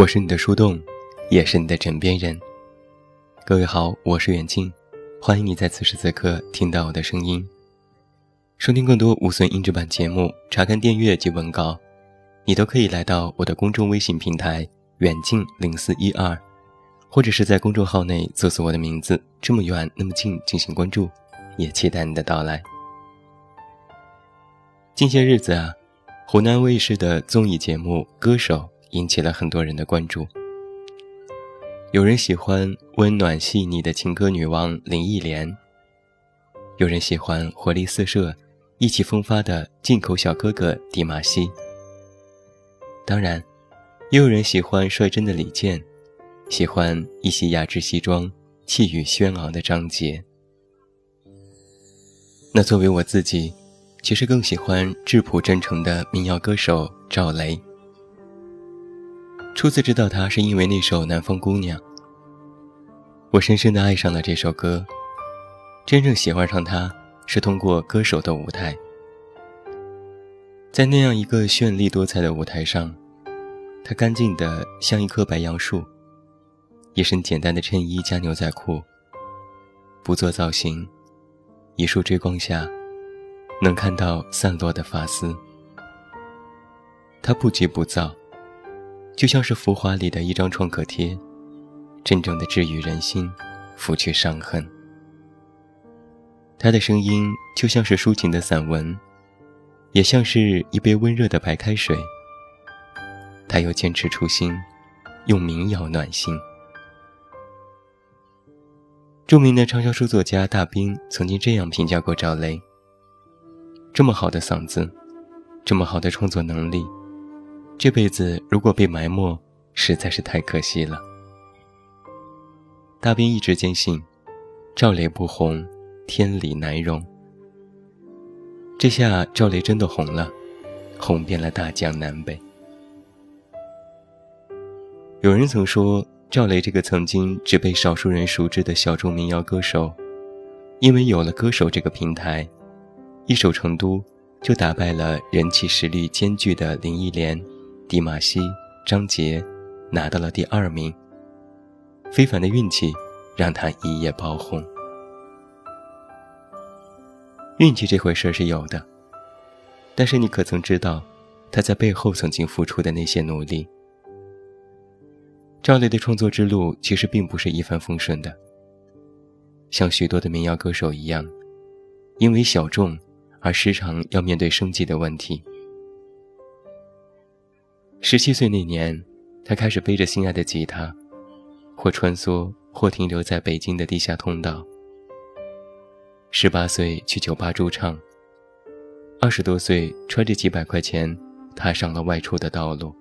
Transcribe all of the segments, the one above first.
我是你的树洞，也是你的枕边人。各位好，我是远近，欢迎你在此时此刻听到我的声音。收听更多无损音质版节目，查看订阅及文稿，你都可以来到我的公众微信平台“远近零四一二”，或者是在公众号内搜索我的名字“这么远那么近”进行关注，也期待你的到来。近些日子啊，湖南卫视的综艺节目《歌手》。引起了很多人的关注。有人喜欢温暖细腻的情歌女王林忆莲，有人喜欢活力四射、意气风发的进口小哥哥迪玛希。当然，也有人喜欢率真的李健，喜欢一袭雅致西装、气宇轩昂的张杰。那作为我自己，其实更喜欢质朴真诚的民谣歌手赵雷。初次知道他是因为那首《南方姑娘》，我深深的爱上了这首歌。真正喜欢上他是通过歌手的舞台，在那样一个绚丽多彩的舞台上，他干净的像一棵白杨树，一身简单的衬衣加牛仔裤，不做造型，一束追光下，能看到散落的发丝。他不急不躁。就像是浮华里的一张创可贴，真正的治愈人心，拂去伤痕。他的声音就像是抒情的散文，也像是一杯温热的白开水。他又坚持初心，用民谣暖心。著名的畅销书作家大兵曾经这样评价过赵雷：这么好的嗓子，这么好的创作能力。这辈子如果被埋没，实在是太可惜了。大兵一直坚信，赵雷不红，天理难容。这下赵雷真的红了，红遍了大江南北。有人曾说，赵雷这个曾经只被少数人熟知的小众民谣歌手，因为有了歌手这个平台，一首《成都》就打败了人气实力兼具的林忆莲。迪玛希、张杰拿到了第二名。非凡的运气让他一夜爆红。运气这回事是有的，但是你可曾知道他在背后曾经付出的那些努力？赵雷的创作之路其实并不是一帆风顺的，像许多的民谣歌手一样，因为小众而时常要面对生计的问题。十七岁那年，他开始背着心爱的吉他，或穿梭，或停留在北京的地下通道。十八岁去酒吧驻唱，二十多岁揣着几百块钱，踏上了外出的道路。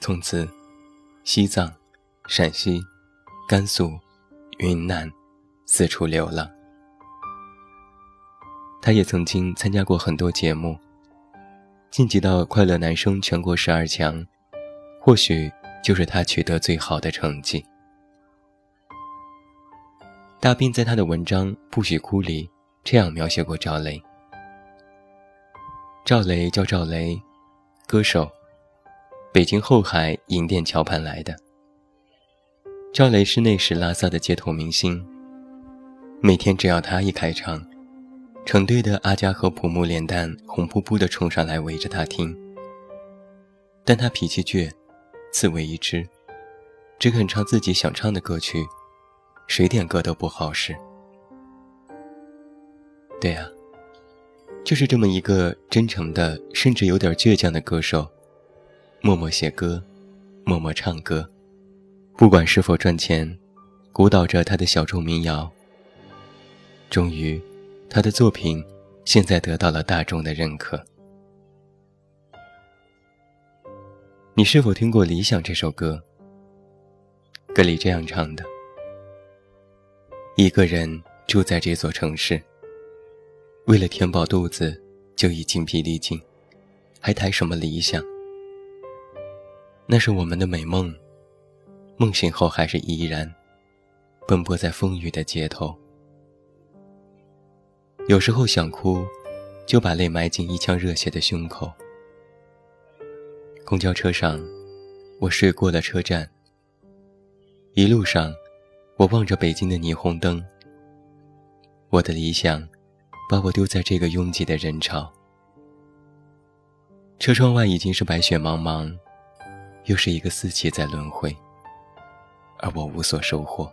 从此，西藏、陕西、甘肃、云南，四处流浪。他也曾经参加过很多节目。晋级到快乐男声全国十二强，或许就是他取得最好的成绩。大兵在他的文章《不许哭》里这样描写过赵雷：赵雷叫赵雷，歌手，北京后海银店桥畔来的。赵雷是那时拉萨的街头明星，每天只要他一开唱。成堆的阿加和普木脸蛋红扑扑地冲上来围着他听，但他脾气倔，刺猬一只，只肯唱自己想唱的歌曲，谁点歌都不好使。对呀，就是这么一个真诚的，甚至有点倔强的歌手，默默写歌，默默唱歌，不管是否赚钱，鼓捣着他的小众民谣，终于。他的作品现在得到了大众的认可。你是否听过《理想》这首歌？歌里这样唱的：“一个人住在这座城市，为了填饱肚子就已精疲力尽，还谈什么理想？那是我们的美梦，梦醒后还是依然奔波在风雨的街头。”有时候想哭，就把泪埋进一腔热血的胸口。公交车上，我睡过了车站。一路上，我望着北京的霓虹灯。我的理想，把我丢在这个拥挤的人潮。车窗外已经是白雪茫茫，又是一个四季在轮回，而我无所收获。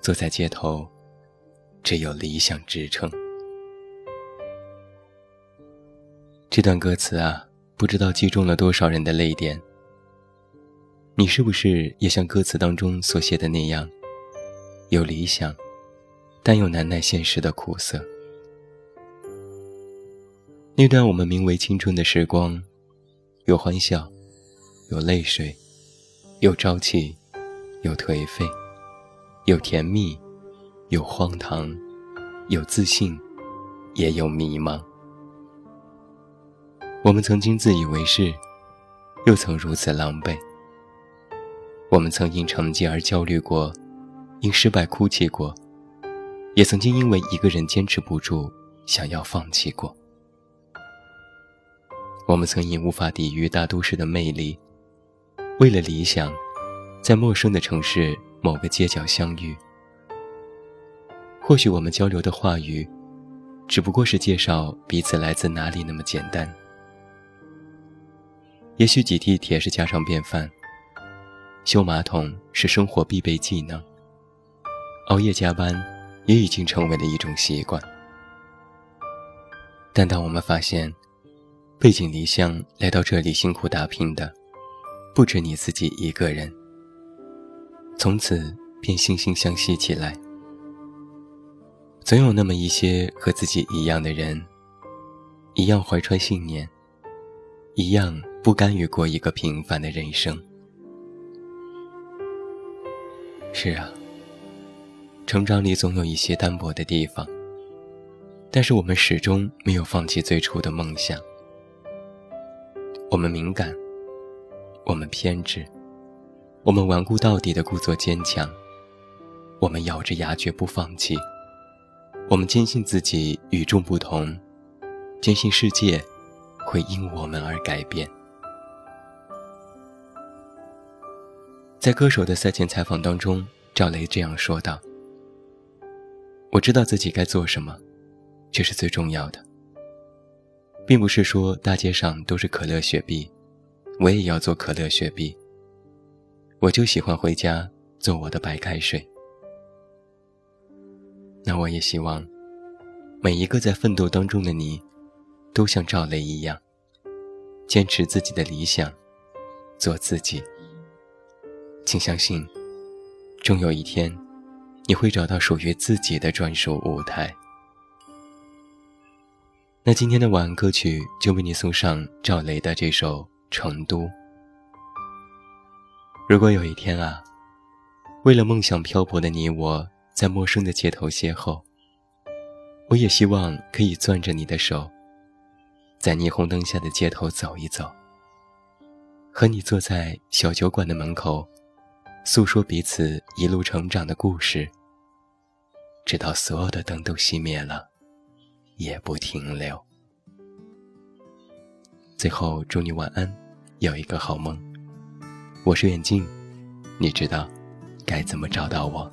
坐在街头，只有理想支撑。这段歌词啊，不知道击中了多少人的泪点。你是不是也像歌词当中所写的那样，有理想，但又难耐现实的苦涩？那段我们名为青春的时光，有欢笑，有泪水，有朝气，有颓废，有甜蜜，有荒唐，有自信，也有迷茫。我们曾经自以为是，又曾如此狼狈。我们曾因成绩而焦虑过，因失败哭泣过，也曾经因为一个人坚持不住想要放弃过。我们曾因无法抵御大都市的魅力，为了理想，在陌生的城市某个街角相遇。或许我们交流的话语，只不过是介绍彼此来自哪里那么简单。也许挤地铁是家常便饭。修马桶是生活必备技能，熬夜加班也已经成为了一种习惯。但当我们发现，背井离乡来到这里辛苦打拼的，不止你自己一个人，从此便惺惺相惜起来。总有那么一些和自己一样的人，一样怀揣信念，一样不甘于过一个平凡的人生。是啊，成长里总有一些单薄的地方，但是我们始终没有放弃最初的梦想。我们敏感，我们偏执，我们顽固到底的故作坚强，我们咬着牙绝不放弃，我们坚信自己与众不同，坚信世界会因我们而改变。在歌手的赛前采访当中，赵雷这样说道：“我知道自己该做什么，这是最重要的。并不是说大街上都是可乐雪碧，我也要做可乐雪碧。我就喜欢回家做我的白开水。那我也希望，每一个在奋斗当中的你，都像赵雷一样，坚持自己的理想，做自己。”请相信，终有一天，你会找到属于自己的专属舞台。那今天的晚安歌曲就为你送上赵雷的这首《成都》。如果有一天啊，为了梦想漂泊的你我在陌生的街头邂逅，我也希望可以攥着你的手，在霓虹灯下的街头走一走，和你坐在小酒馆的门口。诉说彼此一路成长的故事，直到所有的灯都熄灭了，也不停留。最后，祝你晚安，有一个好梦。我是远近，你知道该怎么找到我？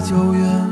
九月，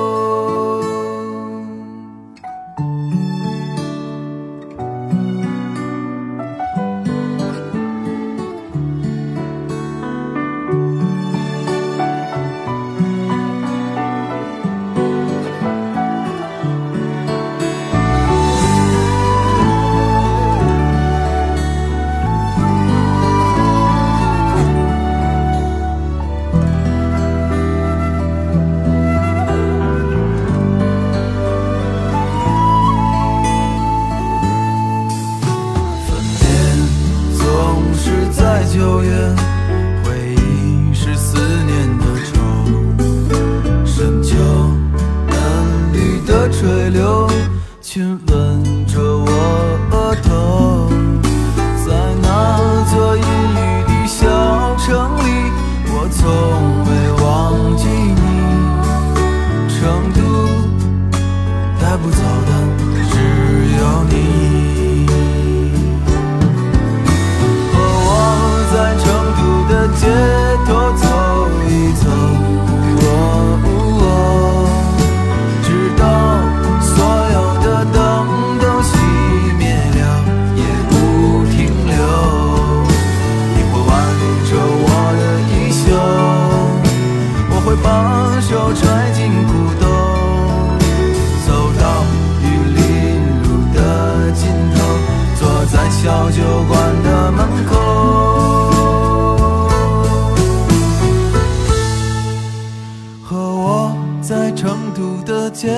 走远小酒馆的门口。和我在成都的街